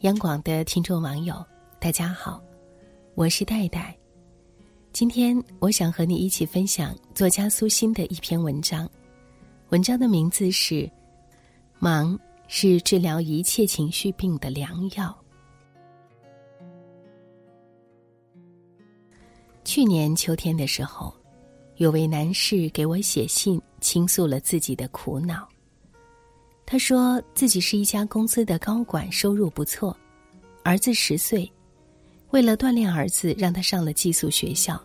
央广的听众网友，大家好，我是戴戴。今天我想和你一起分享作家苏欣的一篇文章，文章的名字是《忙是治疗一切情绪病的良药》。去年秋天的时候，有位男士给我写信，倾诉了自己的苦恼。他说自己是一家公司的高管，收入不错，儿子十岁，为了锻炼儿子，让他上了寄宿学校。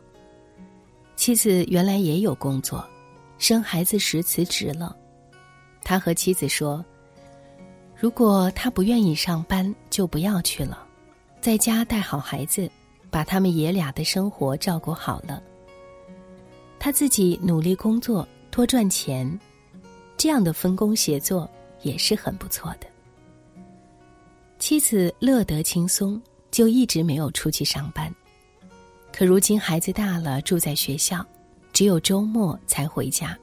妻子原来也有工作，生孩子时辞职了。他和妻子说：“如果他不愿意上班，就不要去了，在家带好孩子，把他们爷俩的生活照顾好了。他自己努力工作，多赚钱，这样的分工协作。”也是很不错的。妻子乐得轻松，就一直没有出去上班。可如今孩子大了，住在学校，只有周末才回家。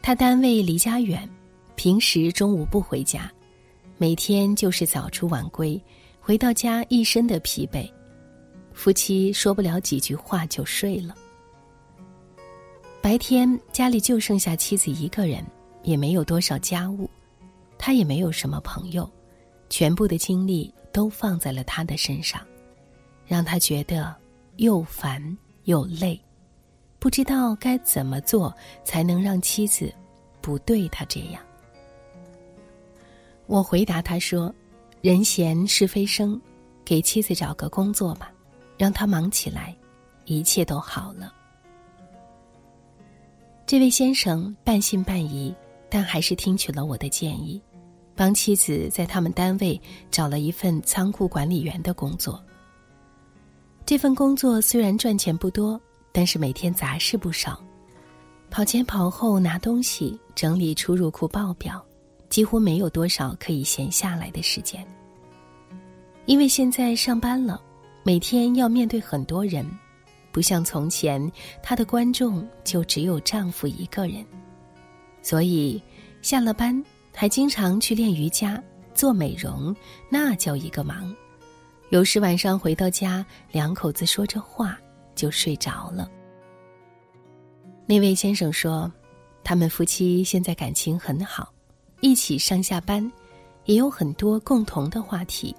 他单位离家远，平时中午不回家，每天就是早出晚归，回到家一身的疲惫，夫妻说不了几句话就睡了。白天家里就剩下妻子一个人。也没有多少家务，他也没有什么朋友，全部的精力都放在了他的身上，让他觉得又烦又累，不知道该怎么做才能让妻子不对他这样。我回答他说：“人闲是非生，给妻子找个工作吧，让他忙起来，一切都好了。”这位先生半信半疑。但还是听取了我的建议，帮妻子在他们单位找了一份仓库管理员的工作。这份工作虽然赚钱不多，但是每天杂事不少，跑前跑后拿东西、整理出入库报表，几乎没有多少可以闲下来的时间。因为现在上班了，每天要面对很多人，不像从前，她的观众就只有丈夫一个人。所以，下了班还经常去练瑜伽、做美容，那叫一个忙。有时晚上回到家，两口子说着话就睡着了。那位先生说，他们夫妻现在感情很好，一起上下班，也有很多共同的话题。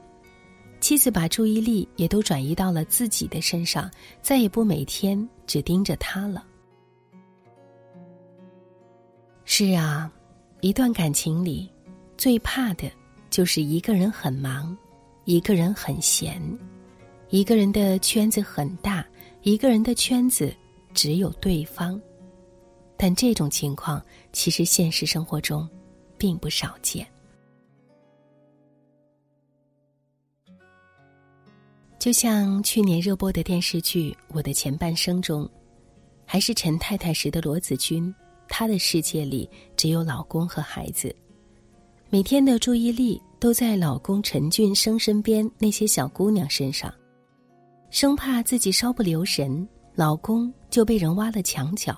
妻子把注意力也都转移到了自己的身上，再也不每天只盯着他了。是啊，一段感情里，最怕的就是一个人很忙，一个人很闲，一个人的圈子很大，一个人的圈子只有对方。但这种情况其实现实生活中并不少见。就像去年热播的电视剧《我的前半生》中，还是陈太太时的罗子君。她的世界里只有老公和孩子，每天的注意力都在老公陈俊生身边那些小姑娘身上，生怕自己稍不留神，老公就被人挖了墙角。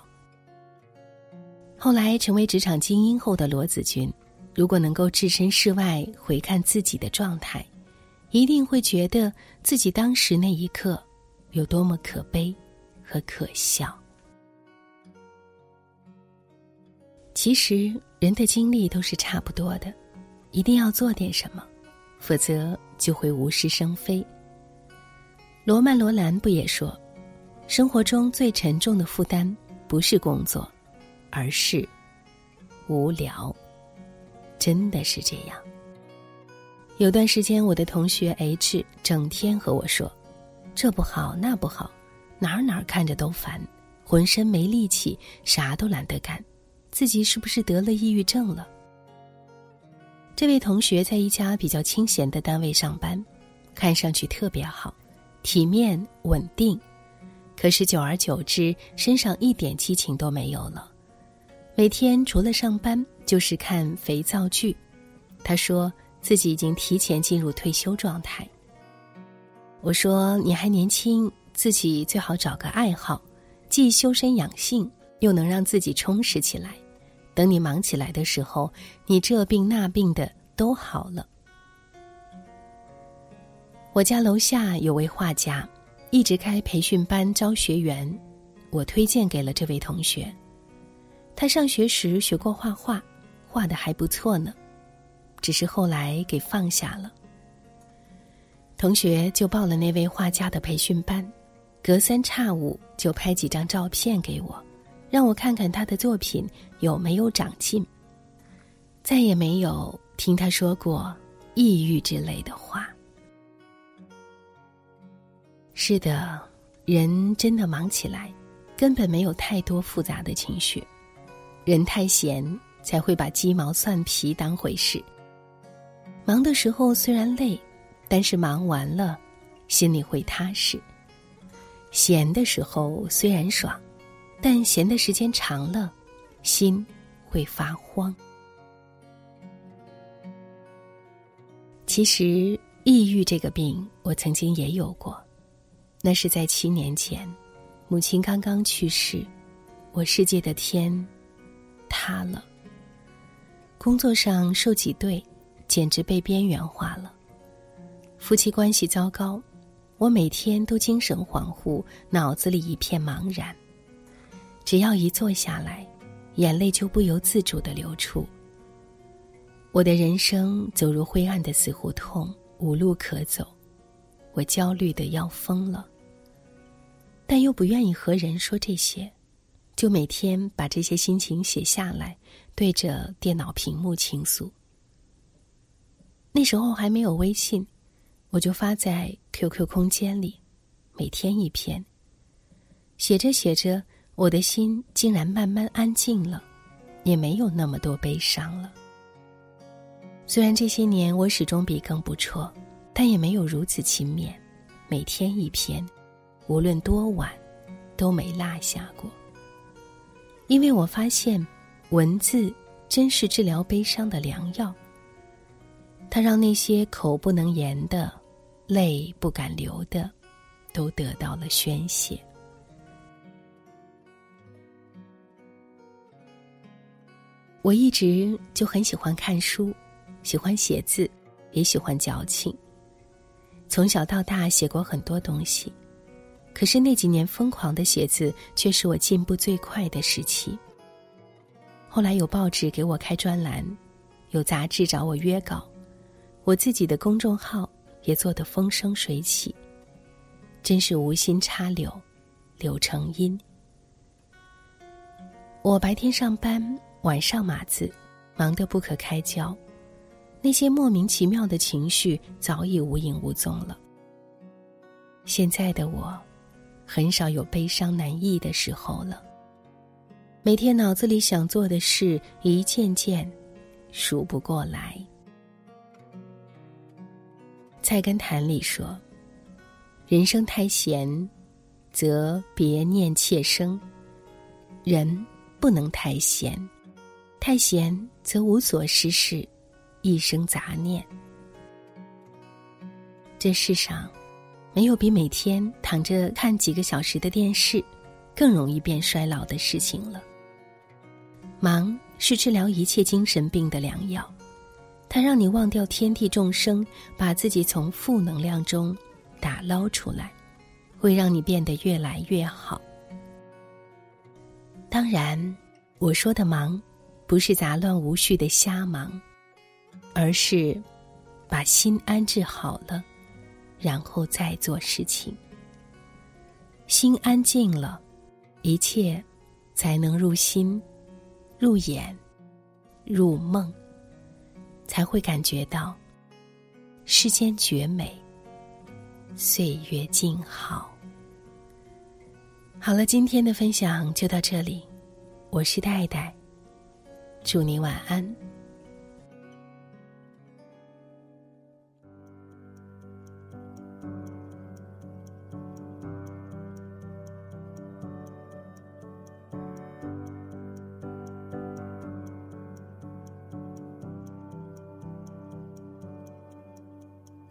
后来成为职场精英后的罗子君，如果能够置身事外回看自己的状态，一定会觉得自己当时那一刻有多么可悲和可笑。其实人的精力都是差不多的，一定要做点什么，否则就会无事生非。罗曼·罗兰不也说，生活中最沉重的负担不是工作，而是无聊。真的是这样。有段时间，我的同学 H 整天和我说，这不好那不好，哪儿哪儿看着都烦，浑身没力气，啥都懒得干。自己是不是得了抑郁症了？这位同学在一家比较清闲的单位上班，看上去特别好，体面稳定。可是久而久之，身上一点激情都没有了。每天除了上班就是看肥皂剧。他说自己已经提前进入退休状态。我说你还年轻，自己最好找个爱好，既修身养性。又能让自己充实起来，等你忙起来的时候，你这病那病的都好了。我家楼下有位画家，一直开培训班招学员，我推荐给了这位同学。他上学时学过画画，画的还不错呢，只是后来给放下了。同学就报了那位画家的培训班，隔三差五就拍几张照片给我，让我看看他的作品有没有长进。再也没有听他说过抑郁之类的话。是的，人真的忙起来，根本没有太多复杂的情绪。人太闲，才会把鸡毛蒜皮当回事。忙的时候虽然累，但是忙完了，心里会踏实。闲的时候虽然爽，但闲的时间长了，心会发慌。其实，抑郁这个病，我曾经也有过。那是在七年前，母亲刚刚去世，我世界的天塌了。工作上受挤兑，简直被边缘化了。夫妻关系糟糕，我每天都精神恍惚，脑子里一片茫然。只要一坐下来，眼泪就不由自主的流出。我的人生走入灰暗的死胡同，无路可走，我焦虑的要疯了。但又不愿意和人说这些，就每天把这些心情写下来，对着电脑屏幕倾诉。那时候还没有微信，我就发在 QQ 空间里，每天一篇。写着写着，我的心竟然慢慢安静了，也没有那么多悲伤了。虽然这些年我始终笔耕不辍，但也没有如此勤勉，每天一篇。无论多晚，都没落下过。因为我发现，文字真是治疗悲伤的良药。它让那些口不能言的、泪不敢流的，都得到了宣泄。我一直就很喜欢看书，喜欢写字，也喜欢矫情。从小到大写过很多东西。可是那几年疯狂的写字，却是我进步最快的时期。后来有报纸给我开专栏，有杂志找我约稿，我自己的公众号也做得风生水起。真是无心插柳，柳成荫。我白天上班，晚上码字，忙得不可开交，那些莫名其妙的情绪早已无影无踪了。现在的我。很少有悲伤难抑的时候了。每天脑子里想做的事一件件数不过来。菜根谭里说：“人生太闲，则别念妾生；人不能太闲，太闲则无所事事，一生杂念。这世上。”没有比每天躺着看几个小时的电视，更容易变衰老的事情了。忙是治疗一切精神病的良药，它让你忘掉天地众生，把自己从负能量中打捞出来，会让你变得越来越好。当然，我说的忙，不是杂乱无序的瞎忙，而是把心安置好了。然后再做事情，心安静了，一切才能入心、入眼、入梦，才会感觉到世间绝美，岁月静好。好了，今天的分享就到这里，我是戴戴，祝你晚安。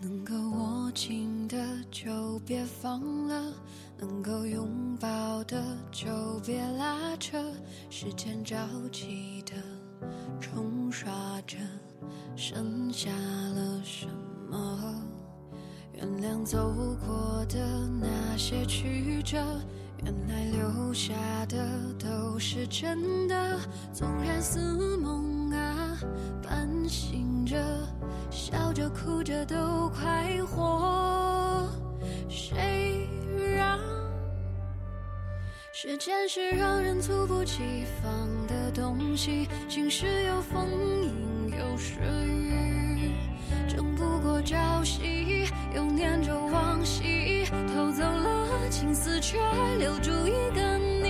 能够握紧的就别放了，能够拥抱的就别拉扯。时间着急的冲刷着，剩下了什么？原谅走过的那些曲折，原来留下的都是真的。纵然似梦啊，半醒着，笑着哭着都快活。谁让时间是让人猝不及防的东西？晴时有风，阴有时雨，争不过朝夕。又念着往昔，偷走了青丝，却留住一个你。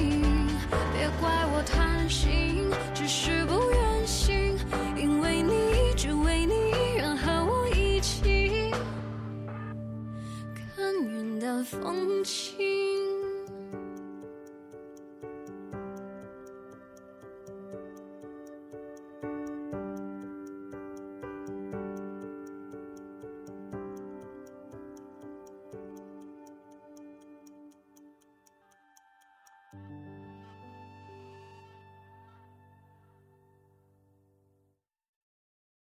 风。